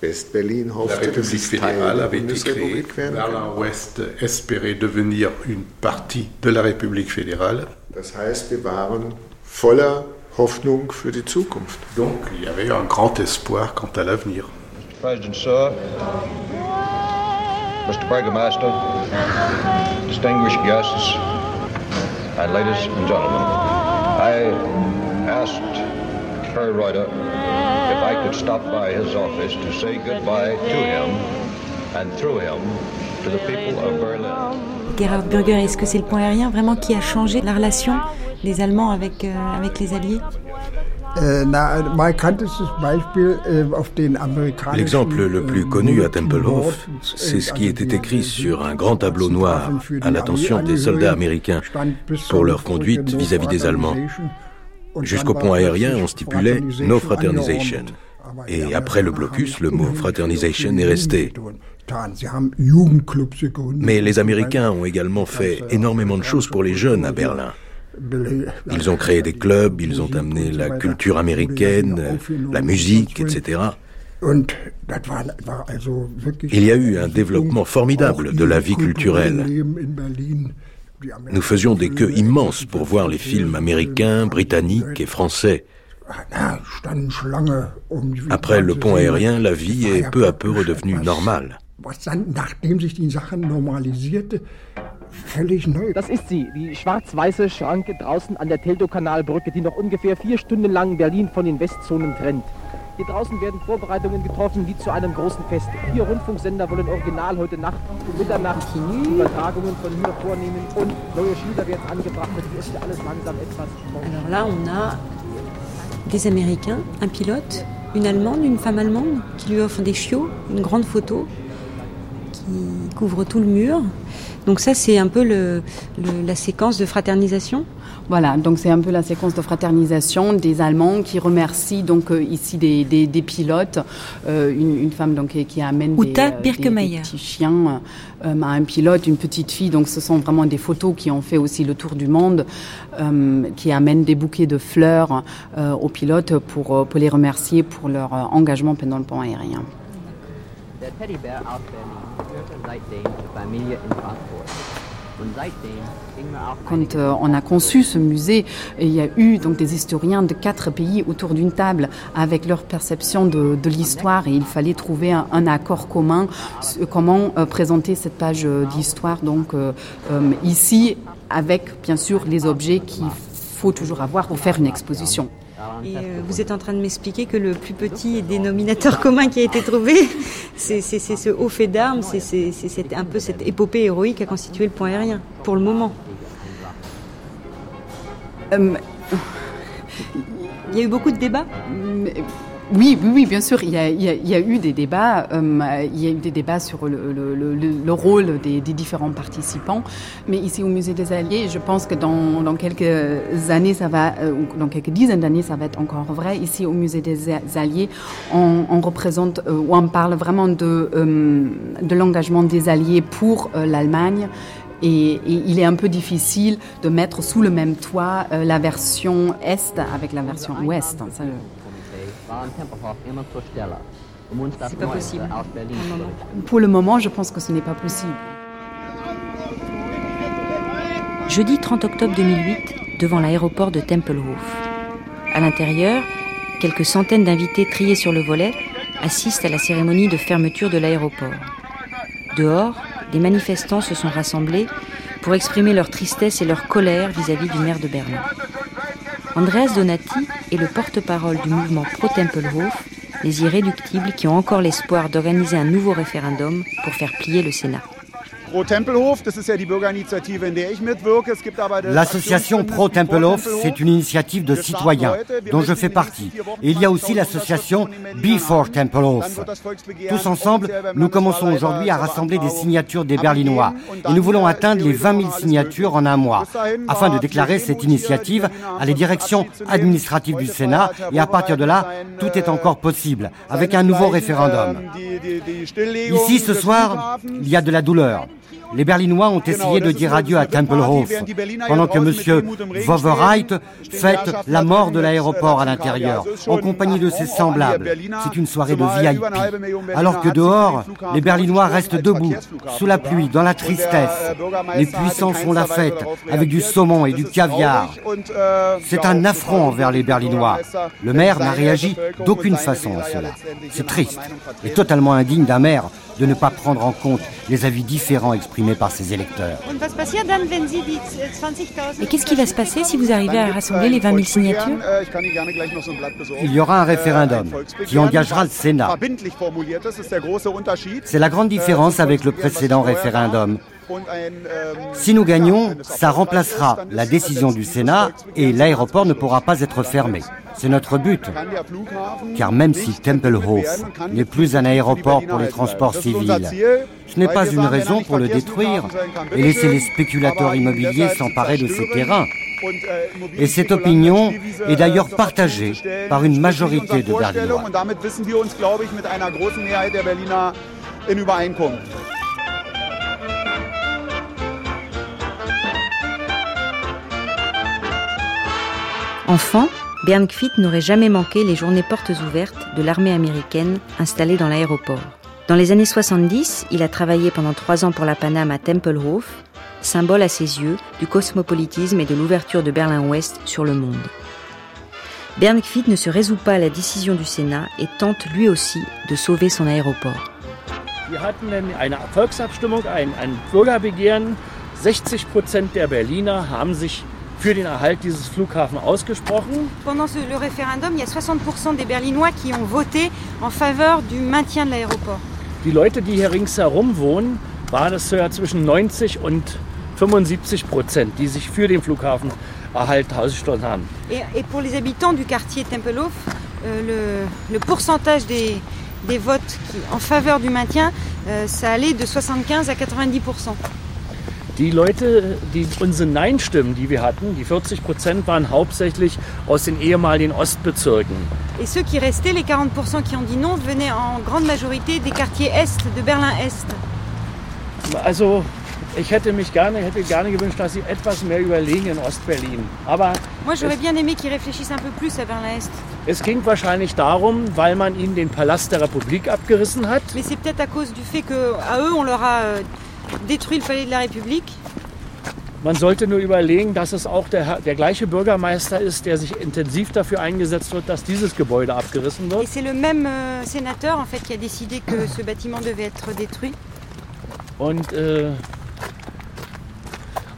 La République fédérale avait été créée. Berlin-Ouest espérait devenir une partie de la République fédérale. Das heißt, wir waren voller Hoffnung für die Zukunft. Donc il y avait un grand espoir quant à l'avenir. Mr. President, sir, Mr. Burgomaster, distinguished guests, and ladies and gentlemen, I asked Kerr Reuter if I could stop by his office to say goodbye to him and through him to the people of Berlin. Gerhard Burger, est-ce que c'est le point aérien vraiment qui a changé la relation des Allemands avec, euh, avec les Alliés? L'exemple le plus connu à Tempelhof, c'est ce qui était écrit sur un grand tableau noir à l'attention des soldats américains pour leur conduite vis-à-vis des Allemands. Jusqu'au pont aérien, on stipulait No Fraternization. Et après le blocus, le mot Fraternization est resté. Mais les Américains ont également fait énormément de choses pour les jeunes à Berlin. Ils ont créé des clubs, ils ont amené la culture américaine, la musique, etc. Il y a eu un développement formidable de la vie culturelle. Nous faisions des queues immenses pour voir les films américains, britanniques et français. Après le pont aérien, la vie est peu à peu redevenue normale. Das ist sie, die schwarz-weiße Schranke draußen an der Teltow-Kanalbrücke, die noch ungefähr vier Stunden lang Berlin von den Westzonen trennt. Hier draußen werden Vorbereitungen getroffen wie zu einem großen Fest. Vier Rundfunksender wollen original heute Nacht um Mitternacht Übertragungen von hier vornehmen und neue Schilder werden angebracht. Das ist ja alles langsam etwas. Alors là, on a des Américains, un pilote, une Allemande, une femme allemande qui lui offre des chiots, une grande photo qui couvre tout le mur. Donc ça, c'est un peu le, le, la séquence de fraternisation. Voilà, donc c'est un peu la séquence de fraternisation des Allemands qui remercient donc euh, ici des, des, des pilotes, euh, une, une, femme donc qui amène des, euh, des, des, petits chiens euh, à un pilote, une petite fille. Donc ce sont vraiment des photos qui ont fait aussi le tour du monde, euh, qui amènent des bouquets de fleurs euh, aux pilotes pour, pour les remercier pour leur engagement pendant le pont aérien. Der Teddybär Familie in Frankfurt. Quand euh, on a conçu ce musée, il y a eu donc des historiens de quatre pays autour d'une table avec leur perception de, l'histoire et il fallait trouver un, accord commun comment euh, présenter cette page euh, d'histoire donc ici avec bien sûr les objets qu'il faut toujours avoir pour faire une exposition. Et euh, vous êtes en train de m'expliquer que le plus petit dénominateur commun qui a été trouvé, (laughs) c'est ce haut fait d'armes, c'est un peu cette épopée héroïque à constituer le point aérien, pour le moment. Euh, Il y a eu beaucoup de débats oui, oui, bien sûr. Il y a, eu des débats. Euh, il y a eu des débats sur le, le, le, le rôle des, différents participants. Mais ici au Musée des Alliés, je pense que dans, quelques années, ça va, euh, dans quelques dizaines d'années, ça va être encore vrai. Ici au Musée des Alliés, on, représente euh, ou on parle vraiment de, l'engagement des Alliés pour l'Allemagne. Et, il est un peu difficile de mettre sous le même toit la version Est avec la version Ouest. C'est pas possible. Pour le moment, je pense que ce n'est pas possible. Jeudi 30 octobre 2008, devant l'aéroport de Tempelhof. À l'intérieur, quelques centaines d'invités triés sur le volet assistent à la cérémonie de fermeture de l'aéroport. Dehors, des manifestants se sont rassemblés pour exprimer leur tristesse et leur colère vis-à-vis -vis du maire de Berlin. Andreas Donati est le porte-parole du mouvement pro-Tempelhof, les irréductibles qui ont encore l'espoir d'organiser un nouveau référendum pour faire plier le Sénat. L'association Pro Tempelhof, c'est une initiative de citoyens dont je fais partie. Et il y a aussi l'association Before Tempelhof. Tous ensemble, nous commençons aujourd'hui à rassembler des signatures des Berlinois. Et nous voulons atteindre les 20 000 signatures en un mois, afin de déclarer cette initiative à les directions administratives du Sénat. Et à partir de là, tout est encore possible, avec un nouveau référendum. Ici, ce soir, il y a de la douleur. Les Berlinois ont essayé de dire adieu à Tempelhof, pendant que M. Wovereit fête la mort de l'aéroport à l'intérieur, en compagnie de ses semblables. C'est une soirée de VIP. Alors que dehors, les Berlinois restent debout, sous la pluie, dans la tristesse. Les puissants font la fête, avec du saumon et du caviar. C'est un affront envers les Berlinois. Le maire n'a réagi d'aucune façon à cela. C'est triste et totalement indigne d'un maire de ne pas prendre en compte les avis différents exprimés par ses électeurs. Et qu'est-ce qui va se passer si vous arrivez à rassembler les 20 000 signatures Il y aura un référendum qui engagera le Sénat. C'est la grande différence avec le précédent référendum. Si nous gagnons, ça remplacera la décision du Sénat et l'aéroport ne pourra pas être fermé. C'est notre but. Car même si Tempelhof n'est plus un aéroport pour les transports civils, ce n'est pas une raison pour le détruire et laisser les spéculateurs immobiliers s'emparer de ces terrains. Et cette opinion est d'ailleurs partagée par une majorité de Berlinois. Enfant, Bern n'aurait jamais manqué les journées portes ouvertes de l'armée américaine installée dans l'aéroport. Dans les années 70, il a travaillé pendant trois ans pour la Paname à Tempelhof, symbole à ses yeux du cosmopolitisme et de l'ouverture de Berlin-Ouest sur le monde. Bern ne se résout pas à la décision du Sénat et tente lui aussi de sauver son aéroport. Wir hatten eine Volksabstimmung, ein, ein Bürgerbegehren. 60% der Berliner haben sich für den Erhalt dieses Flughafens ausgesprochen. Pendant ce, le référendum, il y a 60% des Berlinois qui ont voté en faveur du maintien de l'aéroport. Die Leute, die hier ringsherum wohnen, waren es ja zwischen 90 und 75 Prozent, die sich für den Flughafenerhalt ausgesprochen haben. Et, et, pour les habitants du quartier Tempelhof, euh, le, le, pourcentage des, des votes qui, en faveur du maintien, euh, ça allait de 75 à 90 Die Leute, die unsere Nein-Stimmen, die wir hatten, die 40 Prozent, waren hauptsächlich aus den ehemaligen Ostbezirken. Et ceux qui restaient, les 40 qui ont dit non, venaient en grande majorité des quartiers Est, de Berlin-Est. Also, ich hätte mich gerne, hätte gerne gewünscht, dass sie etwas mehr überlegen in Ostberlin. Aber Moi, j'aurais bien aimé qu'ils réfléchissent un peu plus à Berlin-Est. Es ging wahrscheinlich darum, weil man ihnen den Palast der Republik abgerissen hat. Mais c'est peut-être à cause du fait que à eux on leur a euh, détruit le palais de la République. Man sollte nur überlegen, dass es auch der, der gleiche Bürgermeister ist, der sich intensiv dafür eingesetzt wird, dass dieses Gebäude abgerissen wird. Et c'est le même euh, sénateur en fait qui a décidé que ce bâtiment devait être détruit. Und äh,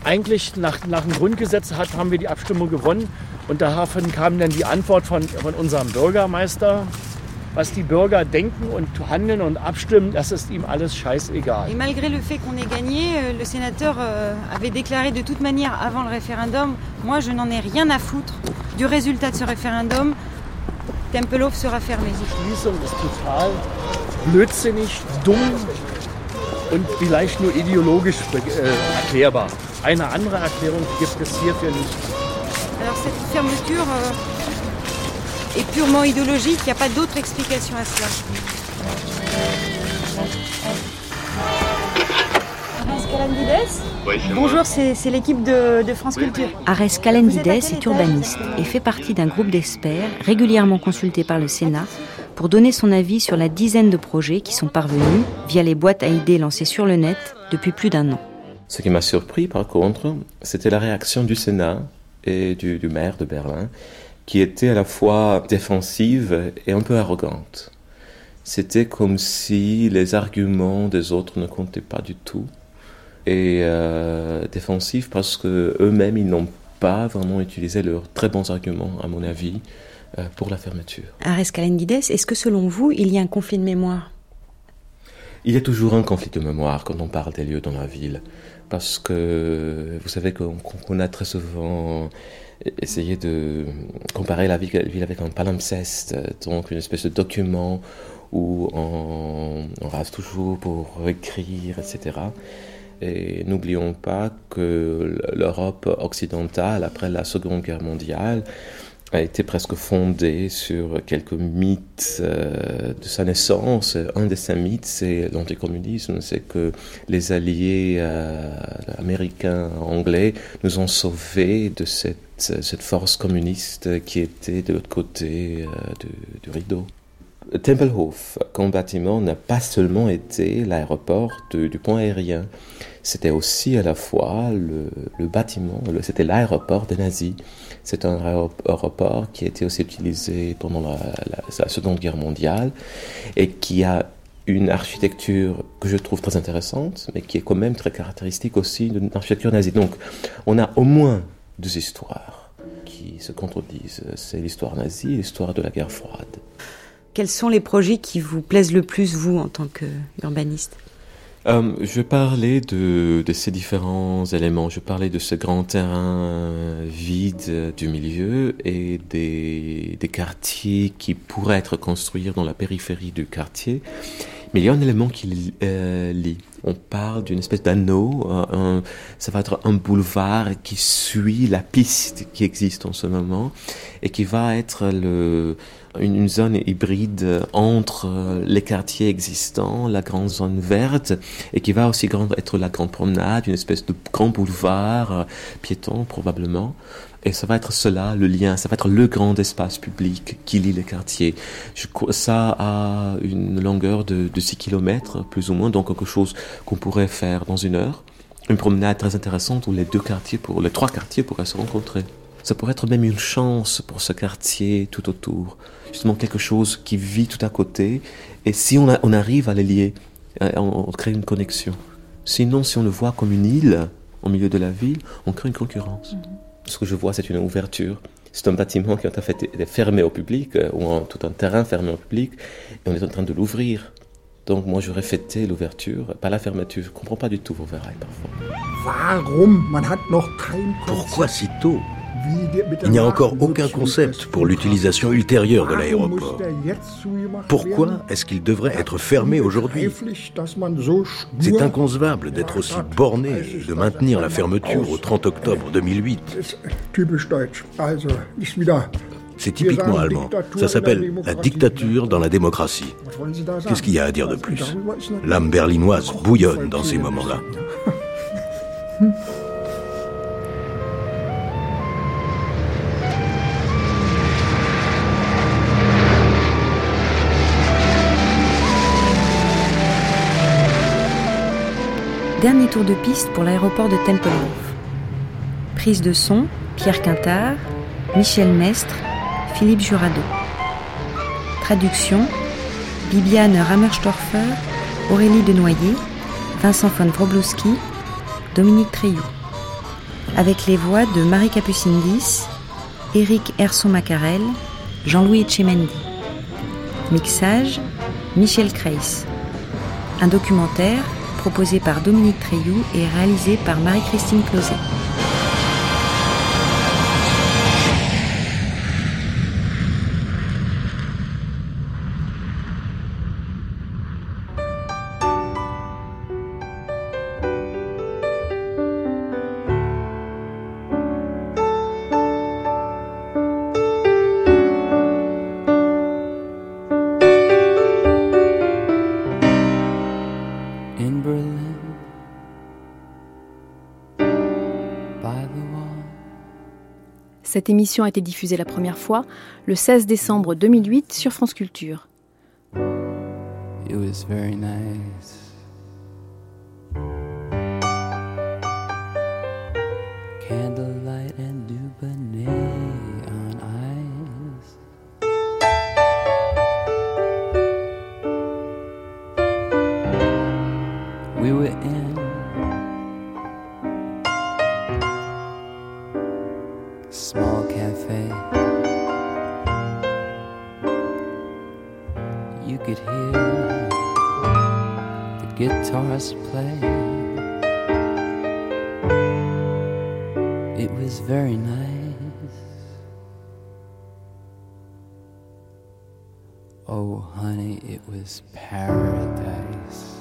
eigentlich nach, nach dem Grundgesetz hat, haben wir die Abstimmung gewonnen und daraufhin kam dann die Antwort von, von unserem Bürgermeister, was die Bürger denken und handeln und abstimmen, das ist ihm alles scheißegal. Et malgré le fait qu'on ait gagné, euh, le sénateur euh, avait déclaré de toute manière avant le référendum, moi je n'en ai rien à foutre du résultat de ce référendum. Tempelhof sera fermé. Die Schließung ist total blödsinnig, dumm und vielleicht nur ideologisch äh, erklärbar. Eine andere Erklärung gibt es hierfür nicht. Alors cette fermeture euh, est purement idéologique, il n'y a pas d'autre explication à cela. Bonjour, c'est l'équipe de, de, France Culture. Ares Calendides est urbaniste et fait partie d'un groupe d'experts régulièrement consultés par le Sénat pour donner son avis sur la dizaine de projets qui sont parvenus via les boîtes à idées lancées sur le net depuis plus d'un an. Ce qui m'a surpris par contre, c'était la réaction du Sénat et du, du maire de Berlin qui était à la fois défensive et un peu arrogante. C'était comme si les arguments des autres ne comptaient pas du tout. Et euh, défensif parce que eux-mêmes, ils n'ont pas vraiment utilisé leurs très bons arguments, à mon avis, euh, pour la fermeture. Ares Calendides, est-ce que selon vous, il y a un conflit de mémoire? Il y a toujours un conflit de mémoire quand on parle des lieux dans la ville. Parce que vous savez qu'on a très souvent essayer de comparer la ville avec un palimpseste, donc une espèce de document où on, on rase toujours pour écrire, etc. Et n'oublions pas que l'Europe occidentale, après la Seconde Guerre mondiale, a été presque fondé sur quelques mythes euh, de sa naissance. Un de ces mythes, c'est l'anticommunisme, c'est que les alliés euh, américains, anglais, nous ont sauvés de cette, force communiste qui était de l'autre côté euh, du rideau. Tempelhof, comme bâtiment, n'a pas seulement été l'aéroport du, pont aérien, c'était aussi à la fois le, bâtiment, c'était l'aéroport des nazis. C'est un aéroport qui a été aussi utilisé pendant la, Seconde Guerre mondiale et qui a une architecture que je trouve très intéressante, mais qui est quand même très caractéristique aussi d'une architecture nazie. Donc, on a au moins deux histoires qui se contredisent. C'est l'histoire nazie et l'histoire de la guerre froide. Quels sont les projets qui vous plaisent le plus, vous, en tant qu'urbaniste euh, je vais parler de, ces différents éléments. Je parlais de ce grand terrain vide du milieu et des, quartiers qui pourraient être construits dans la périphérie du quartier. Mais il y a un élément qui euh, lie. On parle d'une espèce d'anneau. Euh, ça va être un boulevard qui suit la piste qui existe en ce moment et qui va être le, une, zone hybride entre euh, les quartiers existants, la grande zone verte, et qui va aussi être la grande promenade, une espèce de grand boulevard euh, piéton probablement. Et ça va être cela, le lien, ça va être le grand espace public qui lie les quartiers. Ça a une longueur de, de 6 km, plus ou moins, donc quelque chose qu'on pourrait faire dans une heure. Une promenade très intéressante où les deux quartiers, pour, les trois quartiers pourraient se rencontrer. Ça pourrait être même une chance pour ce quartier tout autour. Justement quelque chose qui vit tout à côté. Et si on, on arrive à les lier, euh, on, crée une connexion. Sinon, si on le voit comme une île au milieu de la ville, on crée une concurrence. Mhm. Ce que je vois, c'est une ouverture. C'est un bâtiment qui en fait est fermé au public, euh, ou tout un terrain fermé au public, et on est en train de l'ouvrir. Donc moi j'aurais fêté l'ouverture, pas la fermeture. Je comprends pas du tout vos verrailles parfois. Pourquoi si tôt? Il n'y a encore aucun concept pour l'utilisation ultérieure de l'aéroport. Pourquoi est-ce qu'il devrait être fermé aujourd'hui? C'est inconcevable d'être aussi borné de maintenir la fermeture au 30 octobre 2008. C'est typiquement allemand. Ça s'appelle la dictature dans la démocratie. Qu'est-ce qu'il y a à dire de plus? L'âme berlinoise bouillonne dans ces moments-là. (laughs) Dernier tour de piste pour l'aéroport de Tempelhof. Prise de son, Pierre Quintard, Michel Mestre, Philippe Jurado. Traduction, Bibiane Rammerstorfer, Aurélie Denoyer, Vincent von Wroblowski, Dominique Treilloux. Avec les voix de Marie Capucindis, Éric Herson-Macarel, Jean-Louis Etchemendi. Mixage, Michel Kreis. Un documentaire proposé par Dominique Treilloux et réalisé par Marie-Christine Closet. Cette émission a été diffusée la première fois le 16 décembre 2008 sur France Culture. Guitars play. It was very nice. Oh, honey, it was paradise.